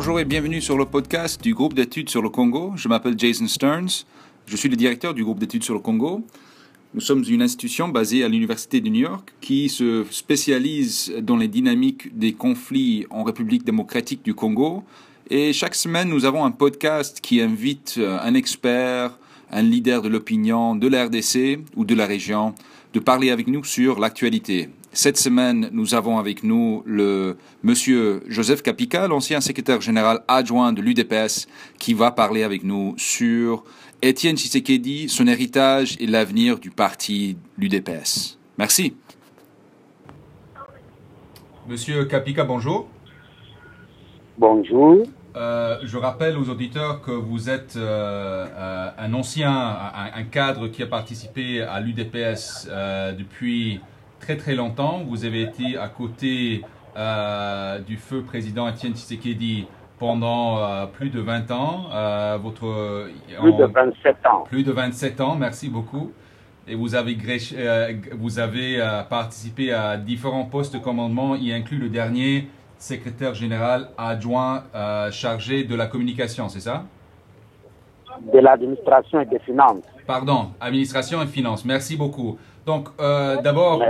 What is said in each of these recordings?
Bonjour et bienvenue sur le podcast du groupe d'études sur le Congo. Je m'appelle Jason Stearns. Je suis le directeur du groupe d'études sur le Congo. Nous sommes une institution basée à l'Université de New York qui se spécialise dans les dynamiques des conflits en République démocratique du Congo. Et chaque semaine, nous avons un podcast qui invite euh, un expert, un leader de l'opinion de la RDC ou de la région de parler avec nous sur l'actualité. Cette semaine, nous avons avec nous le monsieur Joseph Capica, l'ancien secrétaire général adjoint de l'UDPS, qui va parler avec nous sur Étienne Tshisekedi, son héritage et l'avenir du parti l'UDPS. Merci. Monsieur Capica, bonjour. Bonjour. Euh, je rappelle aux auditeurs que vous êtes euh, euh, un ancien, un, cadre qui a participé à l'UDPS depuis très très longtemps. Vous avez été à côté du feu président Etienne Tshisekedi pendant plus de 20 ans. votre, plus de 27 ans. Plus de 27 ans, merci beaucoup. Et vous avez, vous avez participé à différents postes de commandement, y inclut le dernier secrétaire général adjoint euh, chargé de la communication, c'est ça? De l'administration et des finances. Pardon, administration et finances. Merci beaucoup. Donc, euh, d'abord,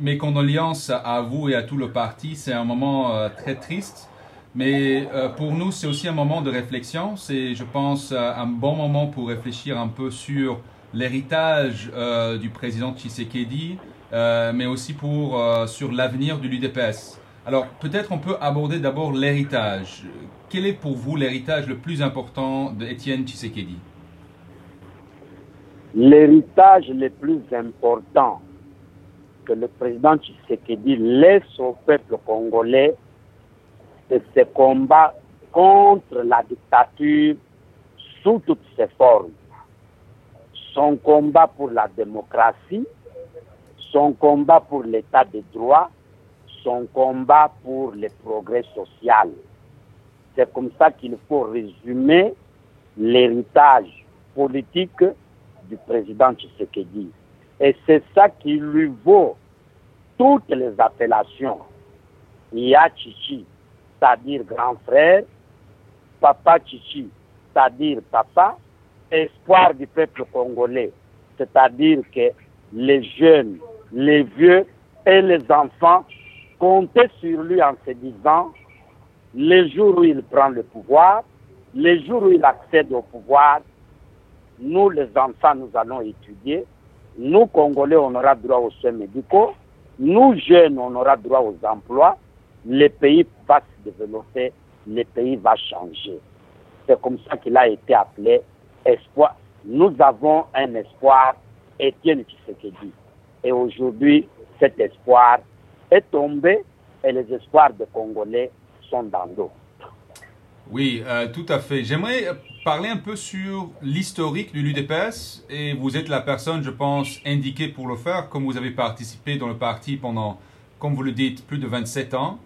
mes condoléances à vous et à tout le parti. C'est un moment euh, très triste, mais pour nous, c'est aussi un moment de réflexion. C'est, je pense, un bon moment pour réfléchir un peu sur l'héritage du président Tshisekedi, mais aussi pour, sur l'avenir de l'UDPS. Alors, peut-être on peut aborder d'abord l'héritage. Quel est pour vous l'héritage le plus important d'Étienne Tshisekedi? L'héritage le plus important que le président Tshisekedi laisse au peuple congolais, c'est ce combat contre la dictature sous toutes ses formes. Son combat pour la démocratie, son combat pour l'état de droit, son combat pour le progrès social. C'est comme ça qu'il faut résumer l'héritage politique du président Tshisekedi. Et c'est ça qui lui vaut toutes les appellations. Ya Chichi, c'est-à-dire grand frère, Papa Chichi, c'est-à-dire papa, espoir du peuple congolais, c'est-à-dire que les jeunes, les vieux et les enfants compter sur lui en se disant, les jours où il prend le pouvoir, les jours où il accède au pouvoir, nous les enfants, nous allons étudier, nous Congolais, on aura droit aux soins médicaux, nous jeunes, on aura droit aux emplois, le pays va se développer, le pays va changer. C'est comme ça qu'il a été appelé espoir. Nous avons un espoir, Étienne Tshisekedi. Et aujourd'hui, cet espoir est tombé et les espoirs des Congolais sont dans l'eau. Oui, euh, tout à fait. J'aimerais parler un peu sur l'historique de l'UDPS et vous êtes la personne, je pense, indiquée pour le faire, comme vous avez participé dans le parti pendant, comme vous le dites, plus de 27 ans.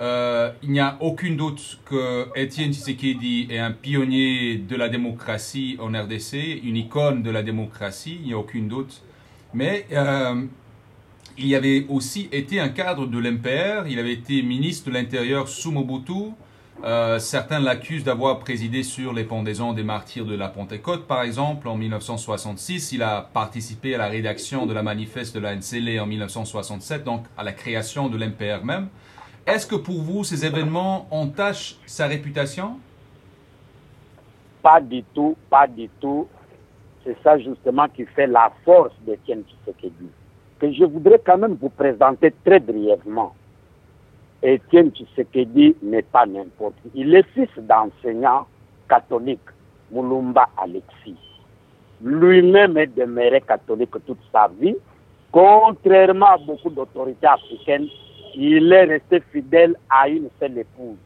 Euh, il n'y a aucun doute que Étienne Tshisekedi est un pionnier de la démocratie en RDC, une icône de la démocratie, il n'y a aucun doute. Mais euh, il avait aussi été un cadre de l'MPR, il avait été ministre de l'Intérieur sous Mobutu. Euh, certains l'accusent d'avoir présidé sur les pendaisons des martyrs de la Pentecôte, par exemple, en 1966. Il a participé à la rédaction de la manifeste de la NCL en 1967, donc à la création de l'MPR même. Est-ce que pour vous, ces événements entachent sa réputation? Pas du tout, pas du tout. C'est ça justement qui fait la force d'Étienne Tshisekedi que je voudrais quand même vous présenter très brièvement. Étienne Tshisekedi n'est pas n'importe qui. Il est fils d'enseignant catholique, Moulumba Alexis. Lui-même est demeuré catholique toute sa vie. Contrairement à beaucoup d'autorités africaines, il est resté fidèle à une seule épouse,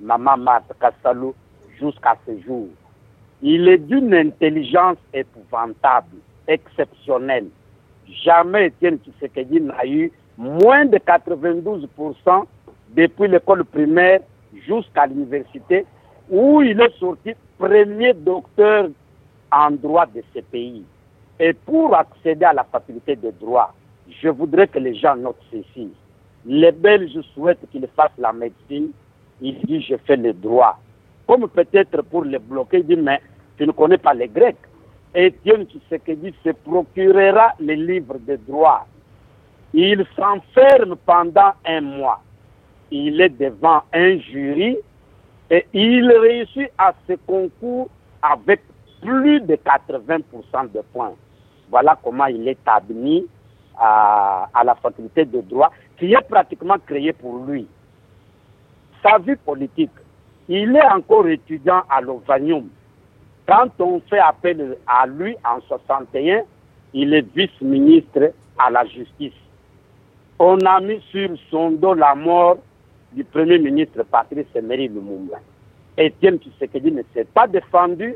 Maman Marthe Kassalou, jusqu'à ce jour. Il est d'une intelligence épouvantable, exceptionnelle jamais Étienne Tshisekedi n'a eu moins de 92% depuis l'école primaire jusqu'à l'université, où il est sorti premier docteur en droit de ce pays. Et pour accéder à la faculté de droit, je voudrais que les gens notent ceci. Les Belges souhaitent qu'il fasse la médecine, il dit je fais le droit. Comme peut-être pour les bloquer, il dit mais tu ne connais pas les Grecs. Étienne Tshisekedi se procurera les livres de droit. Il s'enferme pendant un mois. Il est devant un jury et il réussit à ce concours avec plus de 80% de points. Voilà comment il est admis à, la faculté de droit qui est pratiquement créée pour lui. Sa vie politique, il est encore étudiant à l'Ovanium. Quand on fait appel à lui en 61, il est vice-ministre à la justice. On a mis sur son dos la mort du premier ministre Patrice Emery Lumumba. Etienne Tshisekedi ne s'est pas défendu.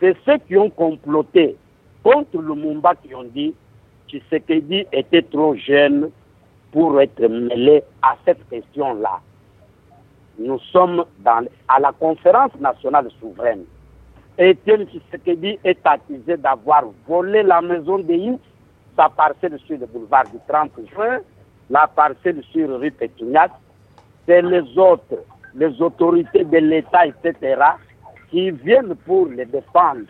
C'est ceux qui ont comploté contre Lumumba qui ont dit Tshisekedi était trop jeune pour être mêlé à cette question-là. Nous sommes à la conférence nationale souveraine. Etienne Tshisekedi est accusé d'avoir volé la maison de X, sa parcelle sur le boulevard du 30 juin, la parcelle sur rue Pétunias. C'est les autres, les autorités de l'État, etc., qui viennent pour les défendre,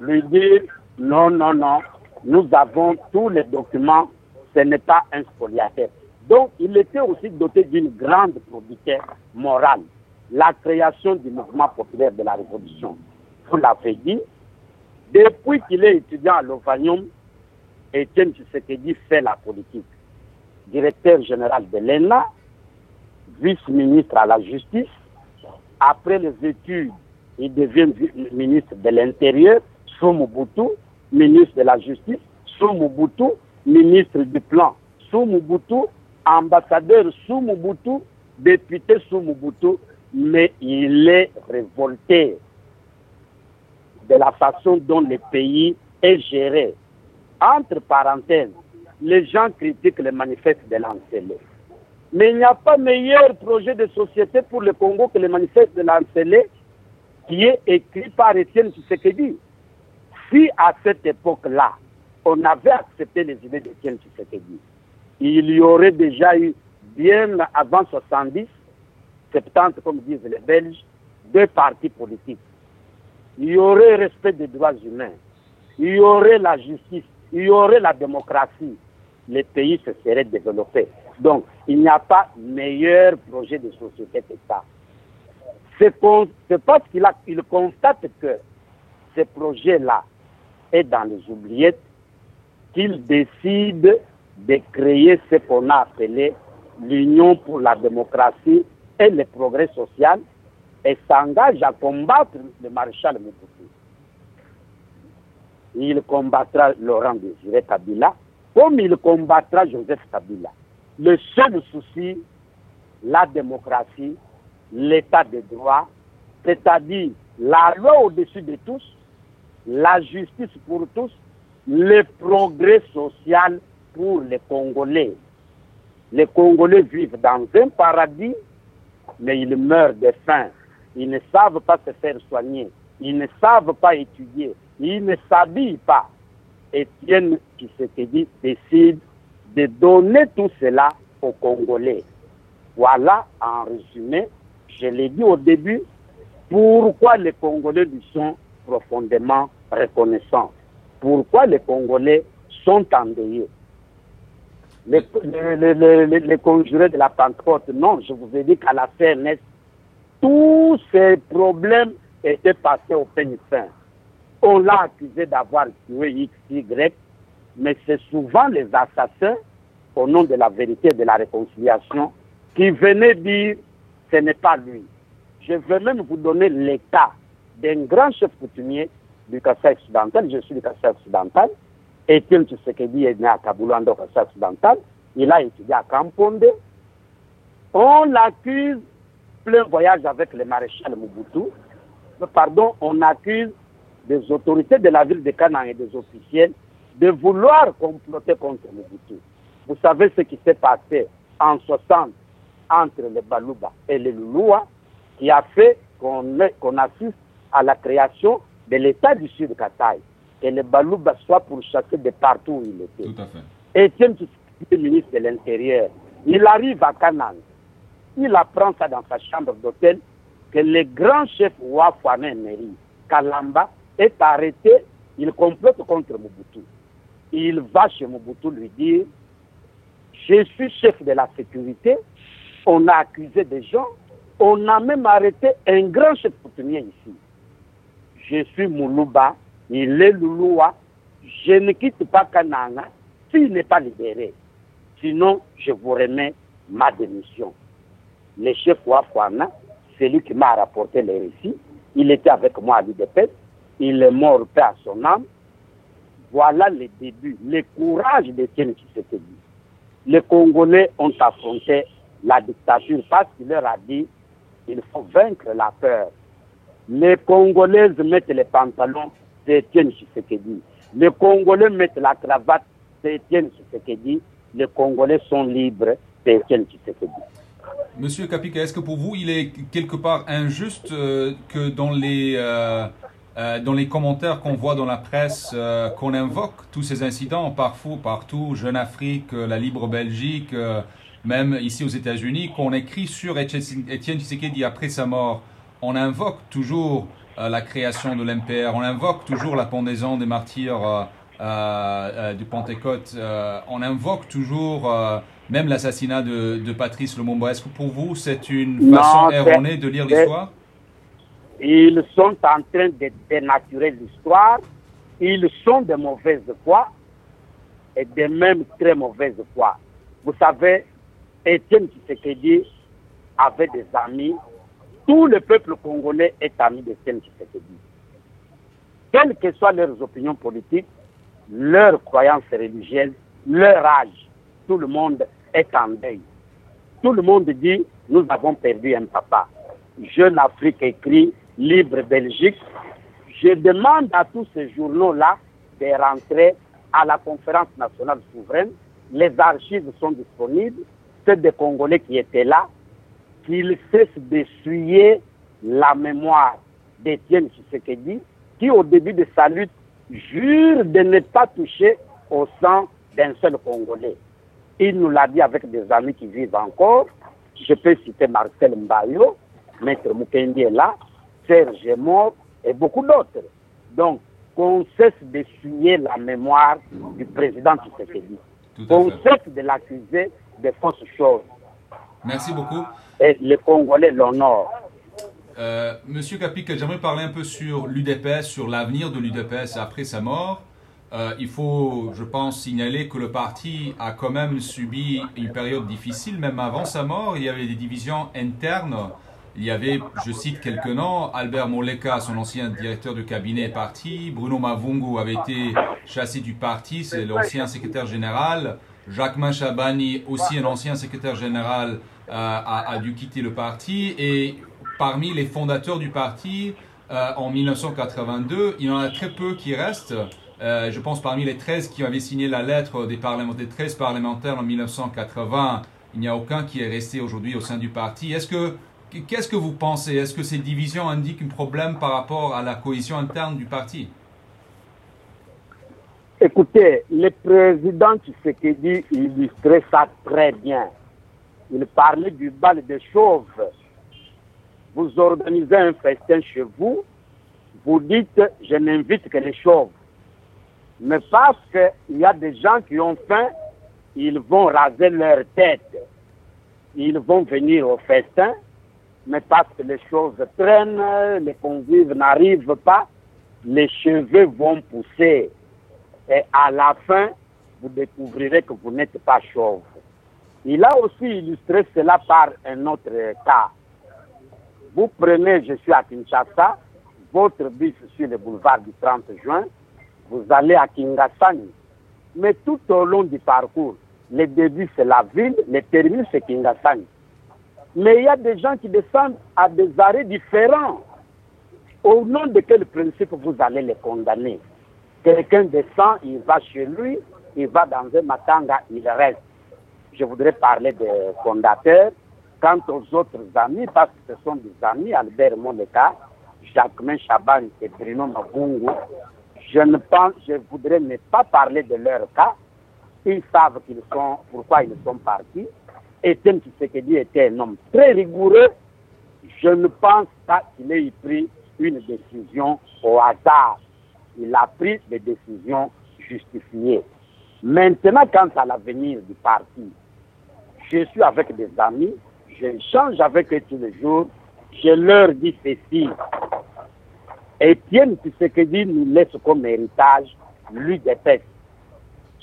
lui dire non, non, non, nous avons tous les documents, ce n'est pas un spoliateur. Donc, il était aussi doté d'une grande probité morale, la création du mouvement populaire de la Révolution. Vous l'avez dit, depuis qu'il est étudiant à l'Ovanium, Etienne Tshisekedi fait la politique. Directeur général de l'ENA, vice-ministre à la justice. Après les études, il devient ministre de l'Intérieur, sous Mobutu, ministre de la Justice, sous Mobutu, ministre du Plan, sous Mobutu, ambassadeur sous Mobutu, député sous Mobutu, mais il est révolté de la façon dont le pays est géré. Entre parenthèses, les gens critiquent les manifestes de l'Ancelé. Mais il n'y a pas meilleur projet de société pour le Congo que le manifeste de l'Ancelé qui est écrit par Étienne Tshisekedi. Si à cette époque-là, on avait accepté les idées d'Étienne Tshisekedi, il y aurait déjà eu, bien avant 70, 70 comme disent les Belges, deux partis politiques. Il y aurait respect des droits humains, il y aurait la justice, il y aurait la démocratie. Les pays se seraient développés. Donc, il n'y a pas meilleur projet de société que ça. C'est parce qu'il il constate que ce projet-là est dans les oubliettes qu'il décide de créer ce qu'on a appelé l'Union pour la démocratie et le progrès social et s'engage à combattre le maréchal Mobutu. Il combattra Laurent Désiré Kabila comme il combattra Joseph Kabila. Le seul souci, la démocratie, l'état de droit, c'est-à-dire la loi au-dessus de tous, la justice pour tous, le progrès social pour les Congolais. Les Congolais vivent dans un paradis, mais ils meurent de faim. Ils ne savent pas se faire soigner. Ils ne savent pas étudier. Ils ne s'habillent pas. Étienne Tshisekedi décide de donner tout cela aux Congolais. Voilà, en résumé, je l'ai dit au début, pourquoi les Congolais lui sont profondément reconnaissants? Pourquoi les Congolais sont endeuillés? Les, les, conjurés de la Pentecôte, non, je vous ai dit qu'à la CNS, tous ces problèmes étaient passés au peigne fin. On l'a accusé d'avoir tué X, Y, mais c'est souvent les assassins, au nom de la vérité et de la réconciliation, qui venaient dire ce n'est pas lui. Je vais même vous donner l'état d'un grand chef coutumier du Kassai occidental. Je suis du Kassai occidental. Etienne Tshisekedi est né à Kaboulando, Kassai occidental? Il a étudié à Kamponde. On l'accuse plein voyage avec le maréchal Mobutu. Pardon, on accuse des autorités de la ville de Canaan et des officiels de vouloir comploter contre Mobutu. Vous savez ce qui s'est passé en 60 entre les Baluba et les Lulua qui a fait qu'on qu assiste à la création de l'État du Sud Kataï. Que les Baluba soient pourchassés de partout où il était. Tout à fait. Etienne le ministre de l'Intérieur, il arrive à Canaan. il apprend ça dans sa chambre d'hôtel, que le grand chef Wafane Meri, Kalamba, est arrêté, il complote contre Mobutu. Il va chez Mobutu lui dire, je suis chef de la sécurité, on a accusé des gens, on a même arrêté un grand chef coutumier ici. Je suis Moulouba, il est Louloua, je ne quitte pas Kananga s'il n'est pas libéré. Sinon, je vous remets ma démission. Le chef Wafouana, c'est lui qui m'a rapporté les récits. Il était avec moi à l'UDP. Il est mort paix à son âme. Voilà le début, le courage d'Étienne Tshisekedi. Les Congolais ont affronté la dictature parce qu'il leur a dit il faut vaincre la peur. Les Congolais mettent les pantalons, c'est Étienne Tshisekedi. Les Congolais mettent la cravate, c'est Étienne Tshisekedi. Les Congolais sont libres, c'est Étienne Tshisekedi. Monsieur Kapika, est-ce que pour vous, il est quelque part injuste euh, que dans les, euh, euh, dans les commentaires qu'on voit dans la presse, qu'on invoque tous ces incidents parfois, partout, Jeune Afrique, la Libre Belgique, même ici aux États-Unis, qu'on écrit sur Étienne Tshisekedi après sa mort, on invoque toujours la création de l'MPR, on invoque toujours la pendaison des martyrs du Pentecôte, on invoque toujours même l'assassinat de, Patrice Lumumba. Est-ce que pour vous, c'est une façon erronée de lire l'histoire? Ils sont en train de dénaturer l'histoire. Ils sont de mauvaise foi et de même très mauvaise foi. Vous savez, Étienne Tshisekedi avait des amis. Tout le peuple congolais est ami d'Étienne Tshisekedi. Quelles que soient leurs opinions politiques, leurs croyances religieuses, leur âge, tout le monde est en deuil. Tout le monde dit, nous avons perdu un papa. Jeune Afrique écrit, Libre Belgique. Je demande à tous ces journaux-là de rentrer à la conférence nationale souveraine. Les archives sont disponibles. C'est des Congolais qui étaient là, qu'ils cessent d'essuyer la mémoire d'Étienne Tshisekedi, qui au début de sa lutte jure de ne pas toucher au sang d'un seul Congolais. Il nous l'a dit avec des amis qui vivent encore. Je peux citer Marcel Mbayo, Maître Mukendi est là, Serge est mort et beaucoup d'autres. Donc, qu'on cesse de signer la mémoire du président Tshisekedi. Qu'on cesse de l'accuser de fausses choses. Merci beaucoup. Et les Congolais l'honorent. Euh, Monsieur Capik, j'aimerais parler un peu sur l'UDPS, sur l'avenir de l'UDPS après sa mort. Euh, il faut, je pense, signaler que le parti a quand même subi une période difficile, même avant sa mort. Il y avait des divisions internes. Il y avait, je cite quelques noms, Albert Moleka, son ancien directeur de cabinet parti, Bruno Mavungu avait été chassé du parti, c'est l'ancien secrétaire général, Jacques Chabani, aussi un ancien secrétaire général, euh, a, dû quitter le parti, et parmi les fondateurs du parti, euh, en 1982, il y en a très peu qui restent. Euh, je pense parmi les 13 qui avaient signé la lettre des, parlementaires, 13 parlementaires en 1980, il n'y a aucun qui est resté aujourd'hui au sein du parti. Est-ce que, qu'est-ce que vous pensez? Est-ce que ces divisions indiquent un problème par rapport à la cohésion interne du parti? Écoutez, le président Tshisekedi illustrait ça très bien. Il parlait du bal des chauves. Vous organisez un festin chez vous, vous dites, je n'invite que les chauves. Mais parce qu'il y a des gens qui ont faim, ils vont raser leur tête. Ils vont venir au festin, mais parce que les choses traînent, les convives n'arrivent pas, les cheveux vont pousser. Et à la fin, vous découvrirez que vous n'êtes pas chauve. Il a aussi illustré cela par un autre cas. Vous prenez, je suis à Kinshasa, votre bus sur le boulevard du 30 juin, vous allez à Kingasani. Mais tout au long du parcours, le début c'est la ville, le terminus c'est Kingasani. Mais il y a des gens qui descendent à des arrêts différents. Au nom de quel principe vous allez les condamner? Quelqu'un descend, il va chez lui, il va dans un matanga, il reste. Je voudrais parler des fondateurs. Quant aux autres amis, parce que ce sont des amis, Albert Moneka, Jacquemin Chaban et Bruno Mabungu, je ne pense, je voudrais ne pas parler de leur cas. Ils savent qu'ils sont, pourquoi ils sont partis. Etienne Tshisekedi était un homme très rigoureux. Je ne pense pas qu'il ait pris une décision au hasard. Il a pris des décisions justifiées. Maintenant, quant à l'avenir du parti, je suis avec des amis, j'échange avec eux tous les jours, je leur dis ceci. Etienne Tshisekedi nous laisse comme héritage l'UDPS.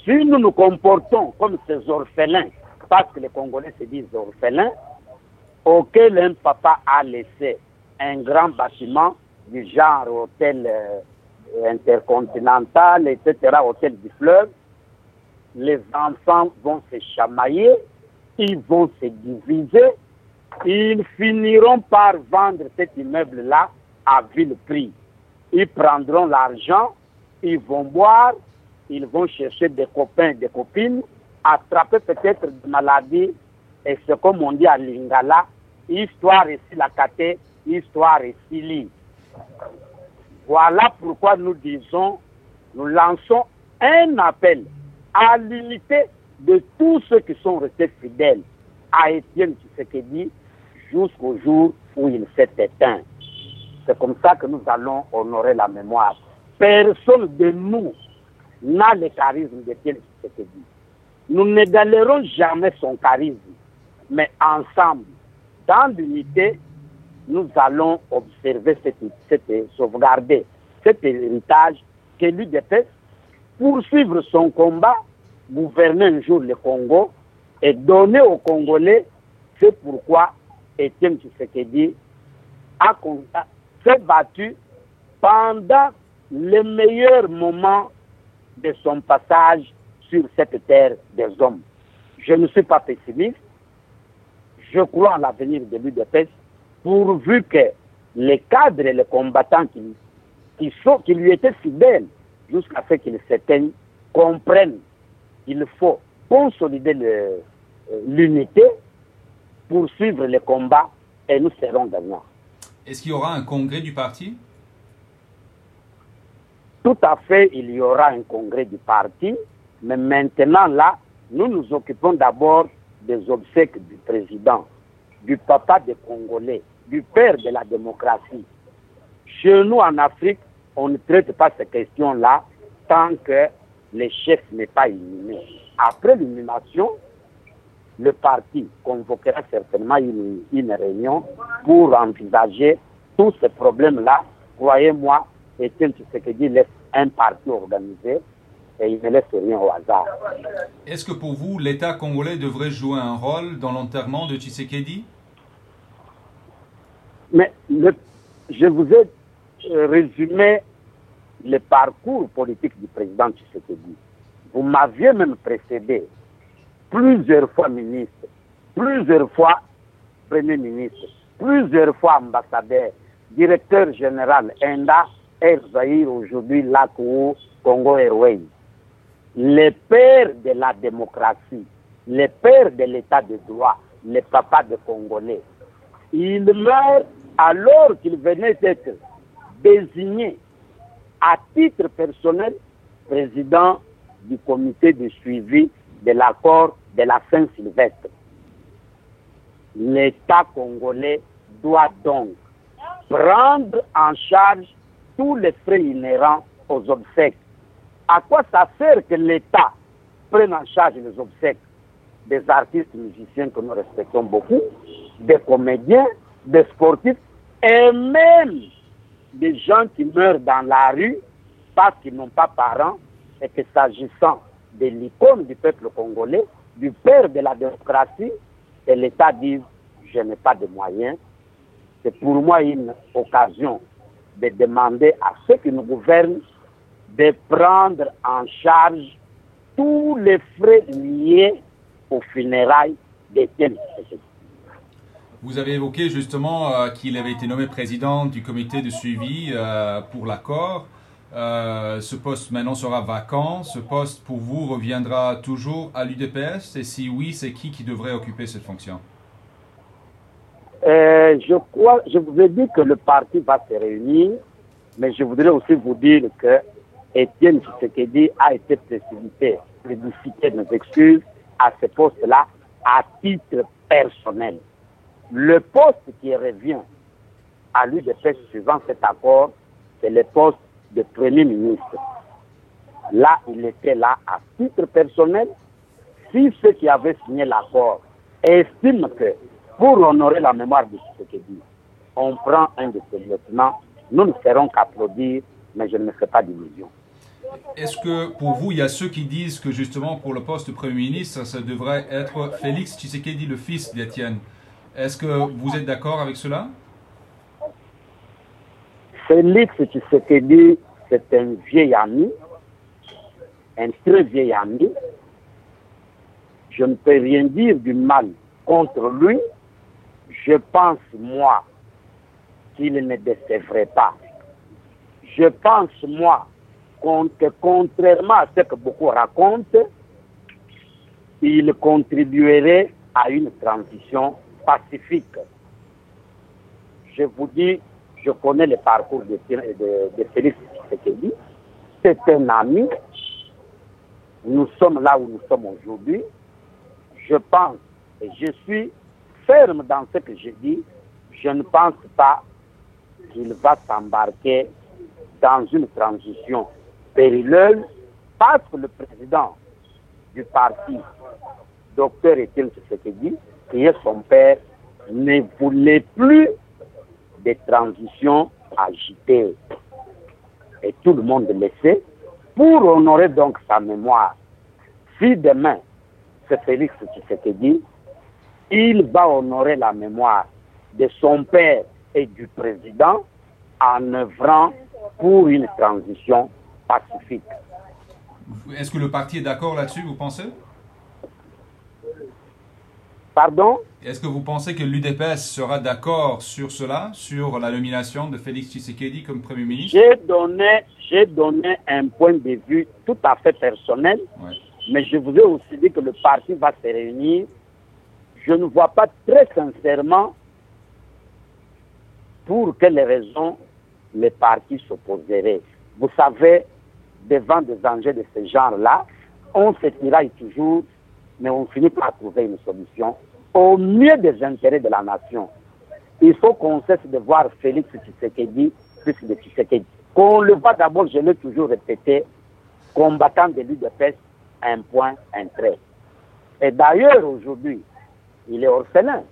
Si nous nous comportons comme ces orphelins, parce que les Congolais se disent orphelins, auquel un papa a laissé un grand bâtiment du genre hôtel euh, intercontinental, etc., hôtel du fleuve, les enfants vont se chamailler, ils vont se diviser, ils finiront par vendre cet immeuble-là à vil prix. Ils prendront l'argent, ils vont boire, ils vont chercher des copains, des copines, attraper peut-être des maladies, et c'est comme on dit à Lingala, histoire ici la caté, histoire ici lit. Voilà pourquoi nous disons, nous lançons un appel à l'unité de tous ceux qui sont restés fidèles à Étienne Tshisekedi jusqu'au jour où il s'est éteint. C'est comme ça que nous allons honorer la mémoire. Personne de nous n'a le charisme d'Étienne Tshisekedi. Nous n'égalerons jamais son charisme, mais ensemble, dans l'unité, nous allons observer, cette, sauvegarder cet héritage que l'UDPS poursuivre son combat, gouverner un jour le Congo et donner aux Congolais c'est pourquoi Etienne Tshisekedi a s'est battu pendant les meilleurs moments de son passage sur cette terre des hommes. Je ne suis pas pessimiste. Je crois en l'avenir de l'UDPS pourvu que les cadres et les combattants qui, qui, sont, qui lui étaient fidèles jusqu'à ce qu'ils s'éteignent comprennent qu'il faut consolider euh, l'unité, poursuivre les combats et nous serons gagnants. Est-ce qu'il y aura un congrès du parti? Tout à fait, il y aura un congrès du parti, mais maintenant là, nous nous occupons d'abord des obsèques du président, du papa des Congolais, du père de la démocratie. Chez nous en Afrique, on ne traite pas ces questions-là tant que le chef n'est pas inhumé. Après l'inhumation, le parti convoquera certainement une, réunion pour envisager tous ces problèmes-là. Croyez-moi, Etienne Tshisekedi laisse un parti organisé et il ne laisse rien au hasard. Est-ce que pour vous, l'État congolais devrait jouer un rôle dans l'enterrement de Tshisekedi? Mais le, je vous ai résumé le parcours politique du président Tshisekedi. Vous m'aviez même précédé plusieurs fois ministre, plusieurs fois premier ministre, plusieurs fois ambassadeur, directeur général ENDA, Air aujourd'hui LACO, Congo Airways. Les pères de la démocratie, les pères de l'état de droit, les papas de Congolais. Il meurt alors qu'il venait d'être désigné à titre personnel président du comité de suivi de l'accord de la Saint-Sylvestre. L'État congolais doit donc prendre en charge tous les frais inhérents aux obsèques. À quoi ça sert que l'État prenne en charge les obsèques des artistes musiciens que nous respectons beaucoup, des comédiens, des sportifs et même des gens qui meurent dans la rue parce qu'ils n'ont pas parents et que s'agissant de l'icône du peuple congolais, du père de la démocratie, et l'État dit je n'ai pas de moyens. C'est pour moi une occasion de demander à ceux qui nous gouvernent de prendre en charge tous les frais liés aux funérailles d'Étienne Vous avez évoqué justement euh, qu'il avait été nommé président du comité de suivi euh, pour l'accord. Euh, ce poste maintenant sera vacant. Ce poste pour vous reviendra toujours à l'UDPS Et si oui, c'est qui qui devrait occuper cette fonction? Euh, Je crois, je vous ai dit que le parti va se réunir, mais je voudrais aussi vous dire que Étienne Tshisekedi a été précipité, précipité nos excuses à ce poste-là à titre personnel. Le poste qui revient à lui de faire suivant cet accord, c'est le poste de Premier ministre. Là, il était là à titre personnel. Si ceux qui avaient signé l'accord estiment que pour honorer la mémoire de dit, on prend un de ces lieutenants, nous ne ferons qu'applaudir, mais je ne me fais pas d'illusion. Est-ce que pour vous, il y a ceux qui disent que justement pour le poste de Premier ministre, ça devrait être Félix Tshisekedi, le fils d'Étienne? Est-ce que vous êtes d'accord avec cela? Félix Tshisekedi, c'est un vieil ami, un très vieil ami. Je ne peux rien dire du mal contre lui. Je pense, moi, qu'il ne décevrait pas. Je pense, moi, que contrairement à ce que beaucoup racontent, il contribuerait à une transition pacifique. Je vous dis, je connais le parcours de, de, de Félix Tshisekedi. C'est un ami. Nous sommes là où nous sommes aujourd'hui. Je pense et je suis ferme dans ce que je dis. Je ne pense pas qu'il va s'embarquer dans une transition parce que le président du parti, docteur Étienne Tshisekedi, qui est son père, ne voulait plus des transitions agitées. Et tout le monde le sait. Pour honorer donc sa mémoire, si demain c'est Félix Tshisekedi, il va honorer la mémoire de son père et du président en œuvrant pour une transition pacifique. Est-ce que le parti est d'accord là-dessus, vous pensez? Pardon? Est-ce que vous pensez que l'UDPS sera d'accord sur cela, sur la nomination de Félix Tshisekedi comme Premier ministre? J'ai donné, donné un point de vue tout à fait personnel, mais je vous ai aussi dit que le parti va se réunir. Je ne vois pas très sincèrement pour quelles raisons les partis s'opposeraient. Vous savez, devant des enjeux de ce genre-là, on se tiraille toujours, mais on finit par trouver une solution au mieux des intérêts de la nation. Il faut qu'on cesse de voir Félix Tshisekedi plus de Tshisekedi. Qu'on le voit d'abord, je l'ai toujours répété, combattant de l'UDPS, un point, un trait. Et d'ailleurs, aujourd'hui, il est orphelin.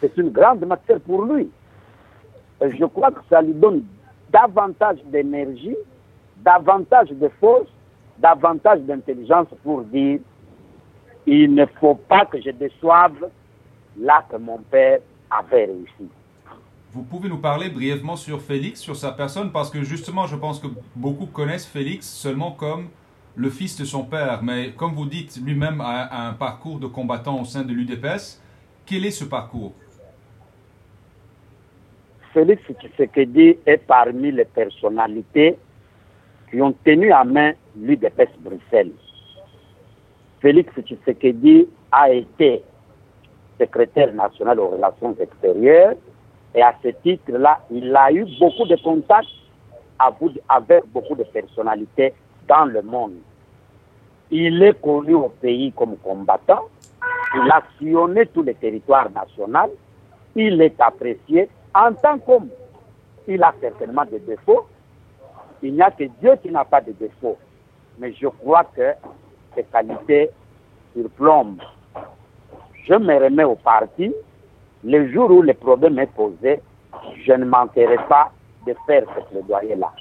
C'est une grande matière pour lui. Et je crois que ça lui donne davantage d'énergie davantage de force, davantage d'intelligence pour dire il ne faut pas que je déçoive là que mon père avait réussi. Vous pouvez nous parler brièvement sur Félix, sur sa personne, parce que justement, je pense que beaucoup connaissent Félix seulement comme le fils de son père. Mais comme vous dites, lui-même a un parcours de combattant au sein de l'UDPS. Quel est ce parcours? Félix Tshisekedi est parmi les personnalités qui ont tenu à main l'UDPS Bruxelles. Félix Tshisekedi a été secrétaire national aux relations extérieures et à ce titre-là, il a eu beaucoup de contacts avec beaucoup de personnalités dans le monde. Il est connu au pays comme combattant, il a sillonné tous les territoires nationaux, il est apprécié en tant qu'homme. Il a certainement des défauts, il n'y a que Dieu qui n'a pas de défaut. Mais je crois que ces qualités surplombent. Je me remets au parti. Le jour où le problème est posé, je ne manquerai pas de faire ce plaidoyer-là.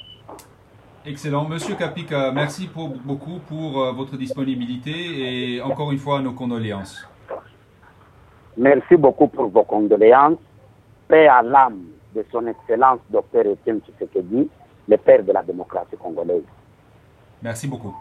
Excellent. Monsieur Kapika, merci beaucoup pour euh, votre disponibilité et encore une fois nos condoléances. Merci beaucoup pour vos condoléances. Paix à l'âme de son Excellence Dr Etienne Tshisekedi le père de la démocratie congolaise. Merci beaucoup.